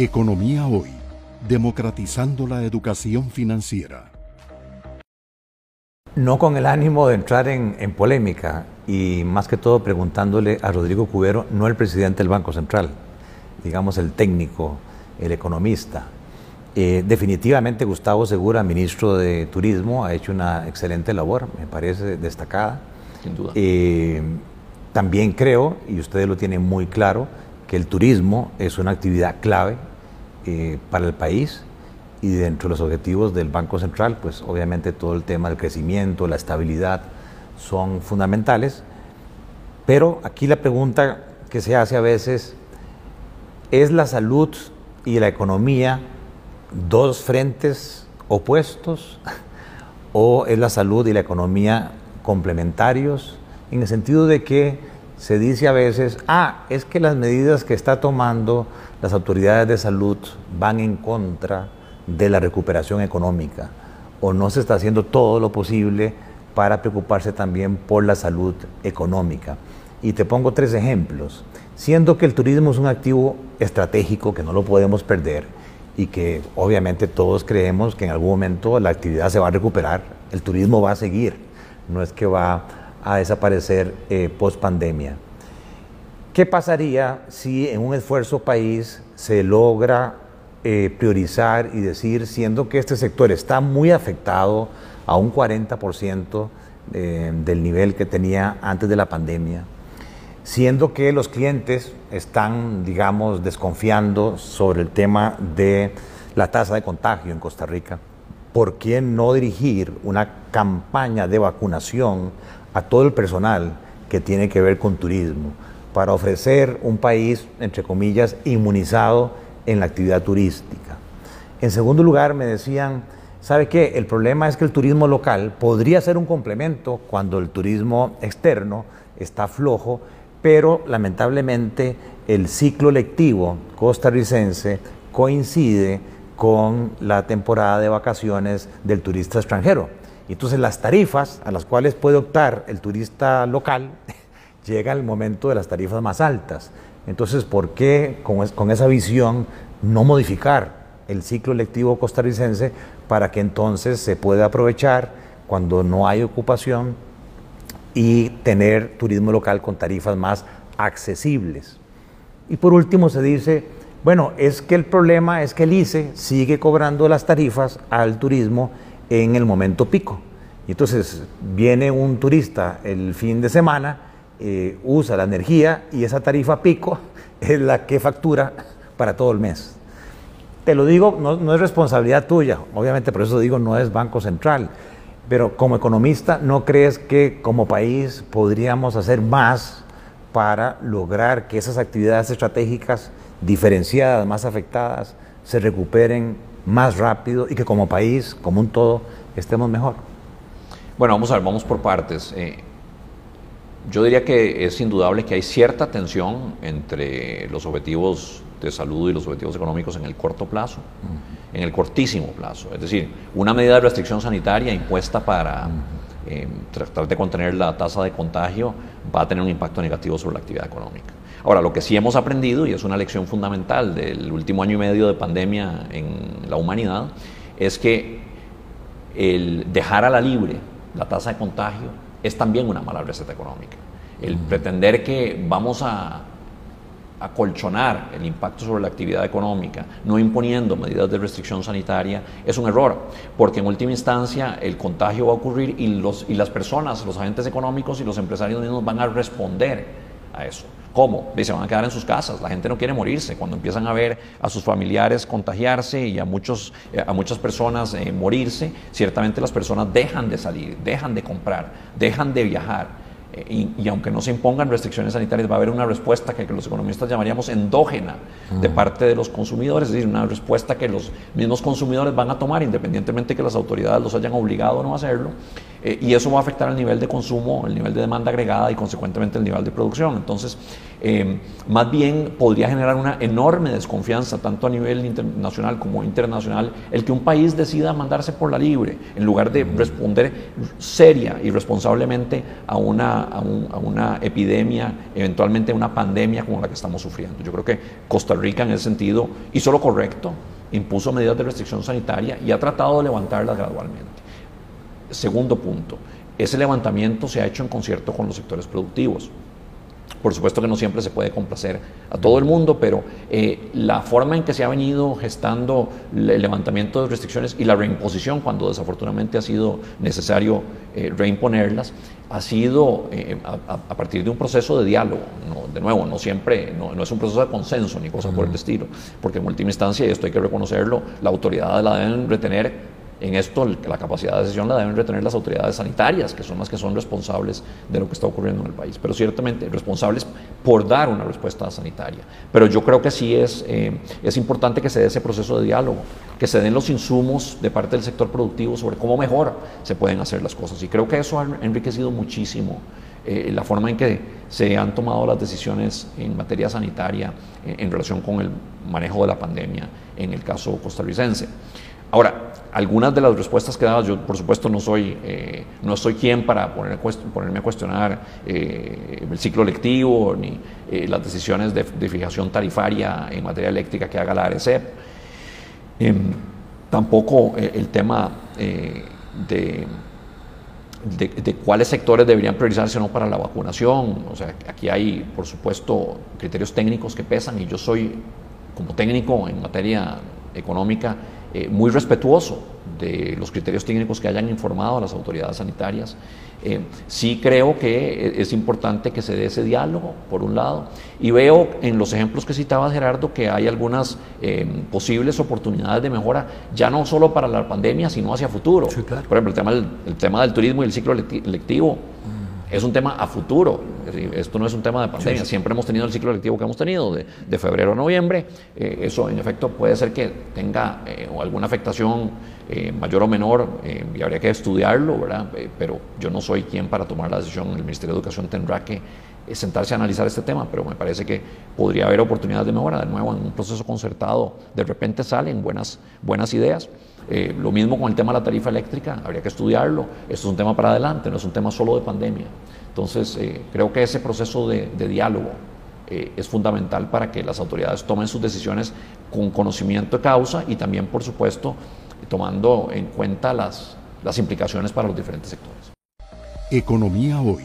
Economía Hoy, democratizando la educación financiera. No con el ánimo de entrar en, polémica y más que todo preguntándole a Rodrigo Cubero, no el presidente del Banco Central, digamos el técnico, el economista. Eh, definitivamente Gustavo Segura, ministro de Turismo, ha hecho una excelente labor, me parece destacada. Sin duda. Eh, también creo, y ustedes lo tienen muy claro, que el turismo es una actividad clave eh, para el país y dentro de los objetivos del Banco Central, pues obviamente todo el tema del crecimiento, la estabilidad son fundamentales. Pero aquí la pregunta que se hace a veces, ¿es la salud y la economía dos frentes opuestos o es la salud y la economía complementarios? En el sentido de que se dice a veces, ah, es que las medidas que está tomando las autoridades de salud van en contra de la recuperación económica o no se está haciendo todo lo posible para preocuparse también por la salud económica. Y te pongo tres ejemplos. Siendo que el turismo es un activo estratégico que no lo podemos perder y que obviamente todos creemos que en algún momento la actividad se va a recuperar, el turismo va a seguir, no es que va a desaparecer eh, post pandemia. ¿Qué pasaría si en un esfuerzo país se logra eh, priorizar y decir, siendo que este sector está muy afectado a un 40% eh, del nivel que tenía antes de la pandemia, siendo que los clientes están, digamos, desconfiando sobre el tema de la tasa de contagio en Costa Rica, ¿por qué no dirigir una campaña de vacunación a todo el personal que tiene que ver con turismo, para ofrecer un país, entre comillas, inmunizado en la actividad turística. En segundo lugar, me decían, ¿sabe qué? El problema es que el turismo local podría ser un complemento cuando el turismo externo está flojo, pero lamentablemente el ciclo lectivo costarricense coincide con la temporada de vacaciones del turista extranjero. Entonces las tarifas a las cuales puede optar el turista local llega el momento de las tarifas más altas. Entonces, ¿por qué con, esa visión no modificar el ciclo electivo costarricense para que entonces se pueda aprovechar cuando no hay ocupación y tener turismo local con tarifas más accesibles? Y por último se dice, bueno, es que el problema es que el ICE sigue cobrando las tarifas al turismo en el momento pico. Y entonces viene un turista el fin de semana, eh, usa la energía y esa tarifa pico es la que factura para todo el mes. Te lo digo, no, no es responsabilidad tuya, obviamente por eso digo no es Banco Central, pero como economista, ¿no crees que como país podríamos hacer más para lograr que esas actividades estratégicas diferenciadas, más afectadas, se recuperen más rápido y que como país, como un todo, estemos mejor? Bueno, vamos a ver, vamos por partes. Eh, yo diría que es indudable que hay cierta tensión entre los objetivos de salud y los objetivos económicos en el corto plazo, en el cortísimo plazo. Es decir, una medida de restricción sanitaria impuesta para eh, tratar de contener la tasa de contagio va a tener un impacto negativo sobre la actividad económica. Ahora, lo que sí hemos aprendido, y es una lección fundamental del último año y medio de pandemia en la humanidad, es que el dejar a la libre la tasa de contagio, es también una mala receta económica. El pretender que vamos a acolchonar el impacto sobre la actividad económica, no imponiendo medidas de restricción sanitaria, es un error, porque en última instancia el contagio va a ocurrir y, los, y las personas, los agentes económicos y los empresarios mismos van a responder a eso. ¿Cómo? Se van a quedar en sus casas. La gente no quiere morirse. Cuando empiezan a ver a sus familiares contagiarse y a, muchos, eh, a muchas personas eh, morirse, ciertamente las personas dejan de salir, dejan de comprar, dejan de viajar. Y, aunque no se impongan restricciones sanitarias, va a haber una respuesta que, los economistas llamaríamos endógena de parte de los consumidores, es decir, una respuesta que los mismos consumidores van a tomar, independientemente que las autoridades los hayan obligado o no a hacerlo, Eh, y eso va a afectar el nivel de consumo, el nivel de demanda agregada y consecuentemente el nivel de producción. Entonces, eh, más bien podría generar una enorme desconfianza, tanto a nivel internacional como internacional, el que un país decida mandarse por la libre, en lugar de responder seria y responsablemente a una, a, a una epidemia, eventualmente una pandemia como la que estamos sufriendo. Yo creo que Costa Rica en ese sentido hizo lo correcto, impuso medidas de restricción sanitaria y ha tratado de levantarlas gradualmente. Segundo punto, ese levantamiento se ha hecho en concierto con los sectores productivos. Por supuesto que no siempre se puede complacer a todo el mundo, pero eh, la forma en que se ha venido gestando el levantamiento de restricciones y la reimposición, cuando desafortunadamente ha sido necesario eh, reimponerlas, ha sido eh, a, partir de un proceso de diálogo. de nuevo, no siempre, no, no, es un proceso de consenso ni cosa por el estilo, porque en última instancia, y esto hay que reconocerlo, la autoridad la deben retener en esto la capacidad de decisión la deben retener las autoridades sanitarias, que son las que son responsables de lo que está ocurriendo en el país, pero ciertamente responsables por dar una respuesta sanitaria. Pero yo creo que sí es, eh, es importante que se dé ese proceso de diálogo, que se den los insumos de parte del sector productivo sobre cómo mejor se pueden hacer las cosas. Y creo que eso ha enriquecido muchísimo eh, la forma en que se han tomado las decisiones en materia sanitaria en relación con el manejo de la pandemia en el caso costarricense. Ahora, algunas de las respuestas que daba, yo por supuesto no soy, eh, no soy quien para poner, ponerme a cuestionar eh, el ciclo lectivo ni eh, las decisiones de, fijación tarifaria en materia eléctrica que haga la ARECEP. Em, tampoco el tema de, de, cuáles sectores deberían priorizarse o no para la vacunación. O sea, aquí hay, por supuesto, criterios técnicos que pesan y yo soy, como técnico en materia económica, eh, muy respetuoso de los criterios técnicos que hayan informado a las autoridades sanitarias. Eh, sí creo que es importante que se dé ese diálogo, por un lado, y veo en los ejemplos que citaba Gerardo que hay algunas eh, posibles oportunidades de mejora, ya no solo para la pandemia, sino hacia futuro. Por ejemplo, el tema, del, el tema del turismo y el ciclo lectivo es un tema a futuro. Esto no es un tema de pandemia. Siempre hemos tenido el ciclo electivo que hemos tenido de, febrero a noviembre. Eh, eso, en efecto, puede ser que tenga eh, alguna afectación eh, mayor o menor y habría que estudiarlo, ¿verdad? pero yo no soy quien para tomar la decisión. El Ministerio de Educación tendrá que sentarse a analizar este tema, pero me parece que podría haber oportunidades de mejora. De nuevo, en un proceso concertado, de repente salen buenas, buenas ideas. Eh, lo mismo con el tema de la tarifa eléctrica, habría que estudiarlo. Esto es un tema para adelante, no es un tema solo de pandemia. Entonces, eh, creo que ese proceso de, diálogo eh, es fundamental para que las autoridades tomen sus decisiones con conocimiento de causa y también, por supuesto, tomando en cuenta las, las implicaciones para los diferentes sectores. Economía hoy,